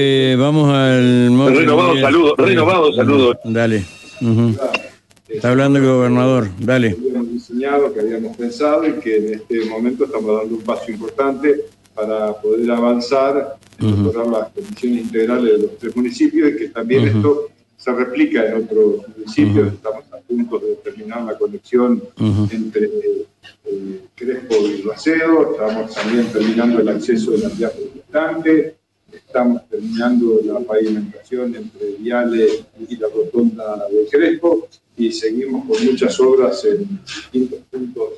Eh, vamos al... Renovado saludo, renovado saludo. Dale. Está hablando el gobernador, dale. Que habíamos diseñado, que habíamos pensado y que en este momento estamos dando un paso importante para poder avanzar en mejorar las condiciones integrales de los tres municipios y que también esto se replica en otros municipios. Estamos a punto de terminar la conexión entre eh, Crespo y Racedo, estamos también terminando el acceso de la vía protestante, estamos terminando la pavimentación entre Viale y la rotonda de Crespo y seguimos con muchas obras en distintos puntos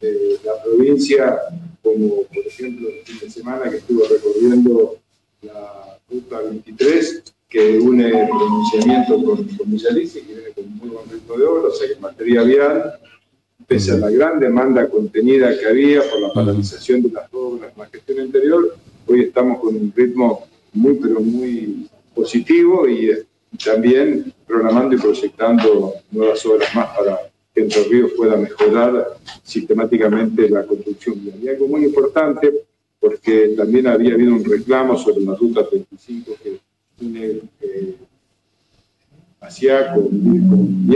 de la provincia, como por ejemplo el fin de semana que estuve recorriendo la ruta 23, que une el pronunciamiento con, con Villalice, que viene con muy buen ritmo de obra, o sea que en materia vial, pese a la gran demanda contenida que había por la paralización de las obras, la gestión anterior, hoy estamos con un ritmo muy, pero muy positivo y también programando y proyectando nuevas obras más para que Entre Ríos pueda mejorar sistemáticamente la construcción vial. Y algo muy importante, porque también había habido un reclamo sobre la ruta 35 que une eh, hacia con, con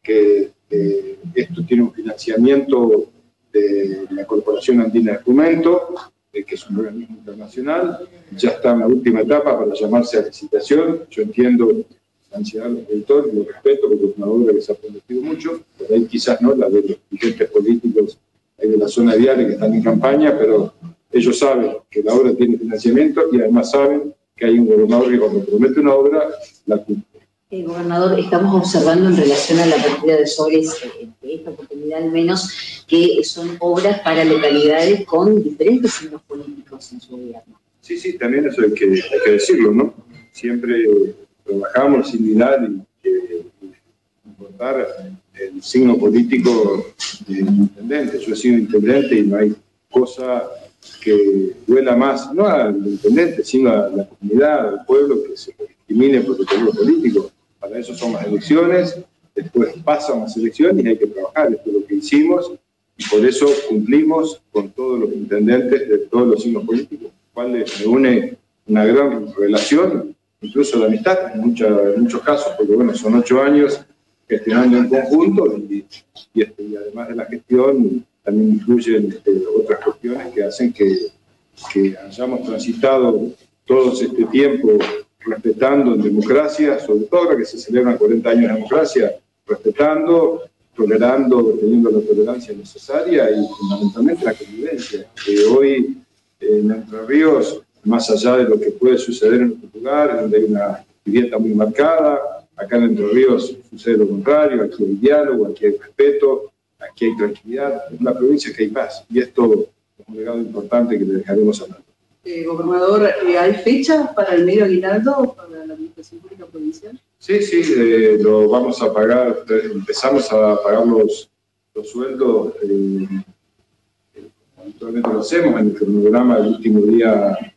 que eh, esto tiene un financiamiento de la Corporación Andina de Fomento, eh, que es un organismo internacional, ya está en la última etapa para llamarse a licitación. Yo entiendo la ansiedad del editor, lo respeto porque es una obra que se ha prometido mucho, por ahí quizás no la de los dirigentes políticos de la zona vial que están en campaña, pero ellos saben que la obra tiene financiamiento y además saben que hay un gobernador que cuando promete una obra la cumple. Eh, gobernador, estamos observando en relación a la partida de sobres, eh, de esta oportunidad al menos, que son obras para localidades con diferentes signos políticos en su gobierno. Sí, sí, también eso hay que, hay que decirlo, ¿no? Siempre trabajamos sin mirar y importar el signo político del intendente. Yo he sido intendente y no hay cosa que duela más, no al intendente, sino a la comunidad, al pueblo, que se discrimine por el color político. Para eso son las elecciones, después pasan las elecciones y hay que trabajar. Esto es lo que hicimos y por eso cumplimos con todos los intendentes de todos los signos políticos, cuales se une una gran relación, incluso de amistad, en, en muchos casos, porque bueno, son ocho años gestionando en conjunto y, este, y además de la gestión también incluyen este, otras cuestiones que hacen que, que hayamos transitado todo este tiempo respetando en democracia, sobre todo ahora que se celebran 40 años de democracia, respetando, tolerando, teniendo la tolerancia necesaria y fundamentalmente la convivencia, que hoy en Entre Ríos, más allá de lo que puede suceder en otro lugar, donde hay una vivienda muy marcada, acá en Entre Ríos sucede lo contrario, aquí hay diálogo, aquí hay respeto, aquí hay tranquilidad, es una provincia que hay paz, y esto es un legado importante que le dejaremos a eh, gobernador, eh, ¿hay fecha para el medio aguinaldo para la Administración Pública Provincial? Sí, sí, eh, lo vamos a pagar, empezamos a pagar los, los sueldos, habitualmente lo hacemos en el cronograma del último día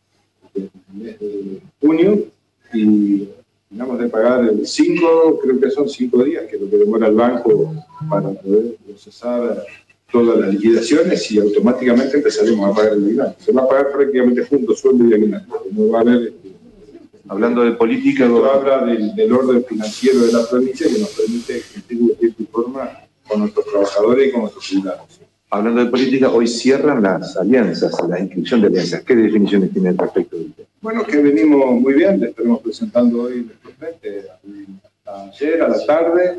del mes de junio y terminamos de pagar el 5, creo que son 5 días, que es lo que demora el banco para poder procesar todas las liquidaciones y automáticamente empezaremos a pagar el aguinaldo. Se va a pagar prácticamente junto sueldo y aguinaldo. No va a haber, este, Hablando de política, esto habla del, del, orden financiero de la provincia que nos permite cumplir de y forma con nuestros trabajadores y con nuestros ciudadanos. Hablando de política, hoy cierran las alianzas, la inscripción de alianzas. ¿Qué definiciones tiene al respecto? Bueno, que venimos muy bien, le estaremos presentando hoy nuestro frente. Ayer a la tarde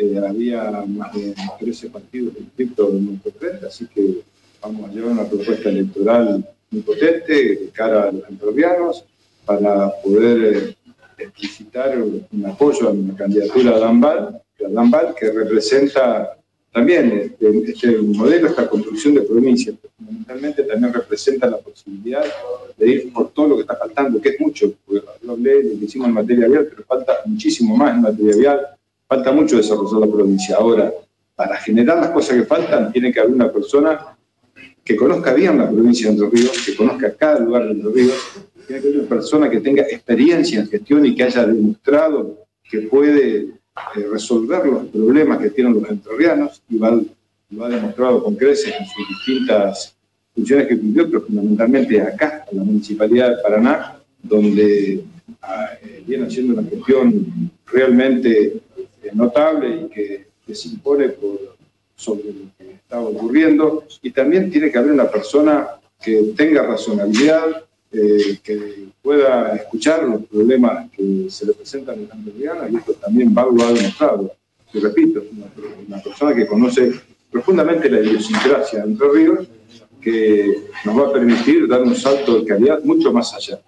eh, había más de 13 partidos inscritos en nuestro frente, así que vamos a llevar una propuesta electoral muy potente de cara a los entrovianos para poder eh, explicitar un apoyo a la candidatura de Dambal, Dambal que representa también este, este, modelo, esta construcción de provincia, fundamentalmente también representa la posibilidad de ir por todo lo que está faltando, que es mucho, porque yo hablé lo que hicimos en materia vial, pero falta muchísimo más en materia vial, falta mucho desarrollar la provincia. Ahora, para generar las cosas que faltan, tiene que haber una persona que conozca bien la provincia de Entre Ríos, que conozca cada lugar de Entre Ríos, tiene que haber una persona que tenga experiencia en gestión y que haya demostrado que puede eh, resolver los problemas que tienen los entrerrianos, y lo ha demostrado con creces en sus distintas funciones que cumplió, pero fundamentalmente acá, en la Municipalidad de Paraná, donde ah, eh, viene haciendo una gestión realmente notable y que, se impone por, sobre lo que está ocurriendo. Y también tiene que haber una persona que tenga razonabilidad, eh, que pueda escuchar los problemas que se le presentan en la y esto también va, lo ha demostrado. Y repito, una, una persona que conoce profundamente la idiosincrasia de Entre Ríos, que nos va a permitir dar un salto de calidad mucho más allá.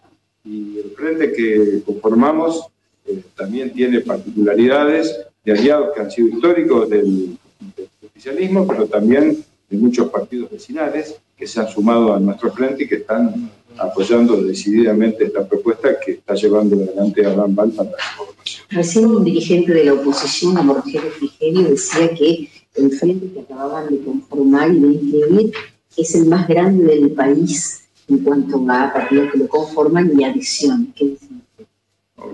Y el frente que conformamos eh, también tiene particularidades de aliados que han sido históricos del, del oficialismo, pero también de muchos partidos vecinales que se han sumado a nuestro frente y que están apoyando decididamente esta propuesta que está llevando adelante Abraham Val para la. Recién un dirigente de la oposición, Amorgero Frigerio, decía que el frente que acababan de conformar y de inscribir es el más grande del país en cuanto a partidos que lo conforman y adhesión. ¿Qué?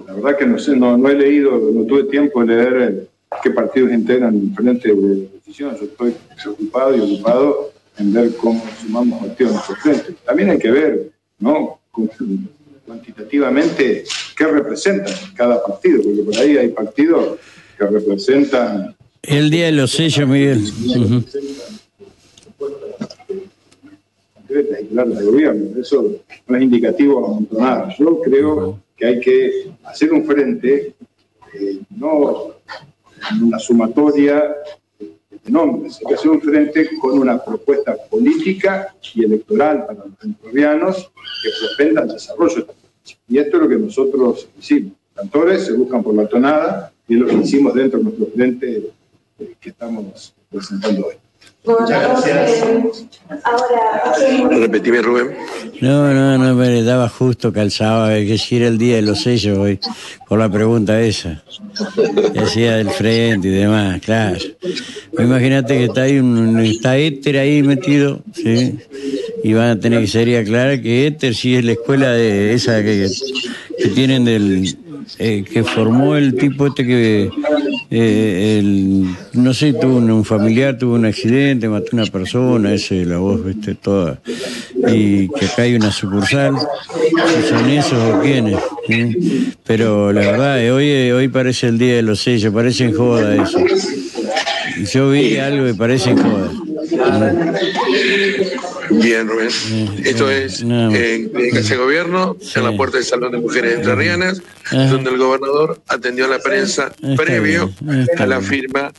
La verdad que no sé, no, no he leído, no tuve tiempo de leer eh, qué partidos integran el frente de oposición. Yo estoy preocupado y ocupado en ver cómo sumamos activos a nuestro frente. También hay que ver, ¿no? Cuantitativamente, qué representan cada partido, porque por ahí hay partidos que representan El día de los sellos, Miguel. De gobierno. Eso no es indicativo a. Yo creo que hay que hacer un frente, eh, no una sumatoria de nombres, hay que hacer un frente con una propuesta política y electoral para los entrerrianos que propenda el desarrollo de esta provincia. Y esto es lo que nosotros hicimos. Cantores se buscan por la tonada y es lo que hicimos dentro de nuestro frente eh, que estamos presentando hoy. Gobernador, eh, ahora, Repetime, Rubén. No, no, no, me daba justo calzaba que si era el día de los sellos hoy, por la pregunta esa. Que hacía del frente y demás, claro. Imagínate que está ahí un, está Éter ahí metido, ¿sí? Y van a tener que sería aclarar que Éter sí es la escuela de esa que, que tienen del eh, que formó el tipo este que eh, el, no sé, tuvo un, familiar, tuvo un accidente, mató una persona, ese la voz, viste, toda. Y que acá hay una sucursal, son esos o quiénes. Pero la verdad, eh, hoy, eh, hoy parece el día de los sellos, parece en joda eso. Yo vi algo que parece en joda. Bien, Rubén. Esto es no. en Clínica de Gobierno, en la puerta del Salón de Mujeres Entrerrianas, Ajá. donde el gobernador atendió a la prensa previo a la firma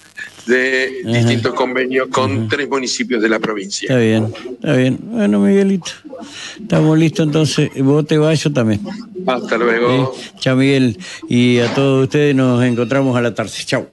de distintos convenios con tres municipios de la provincia. Está bien, está bien. Bueno, Miguelito, estamos listos entonces. Vos te vas, yo también. Hasta luego. ¿sí? Chao, Miguel. Y a todos ustedes nos encontramos a la tarde. Chao.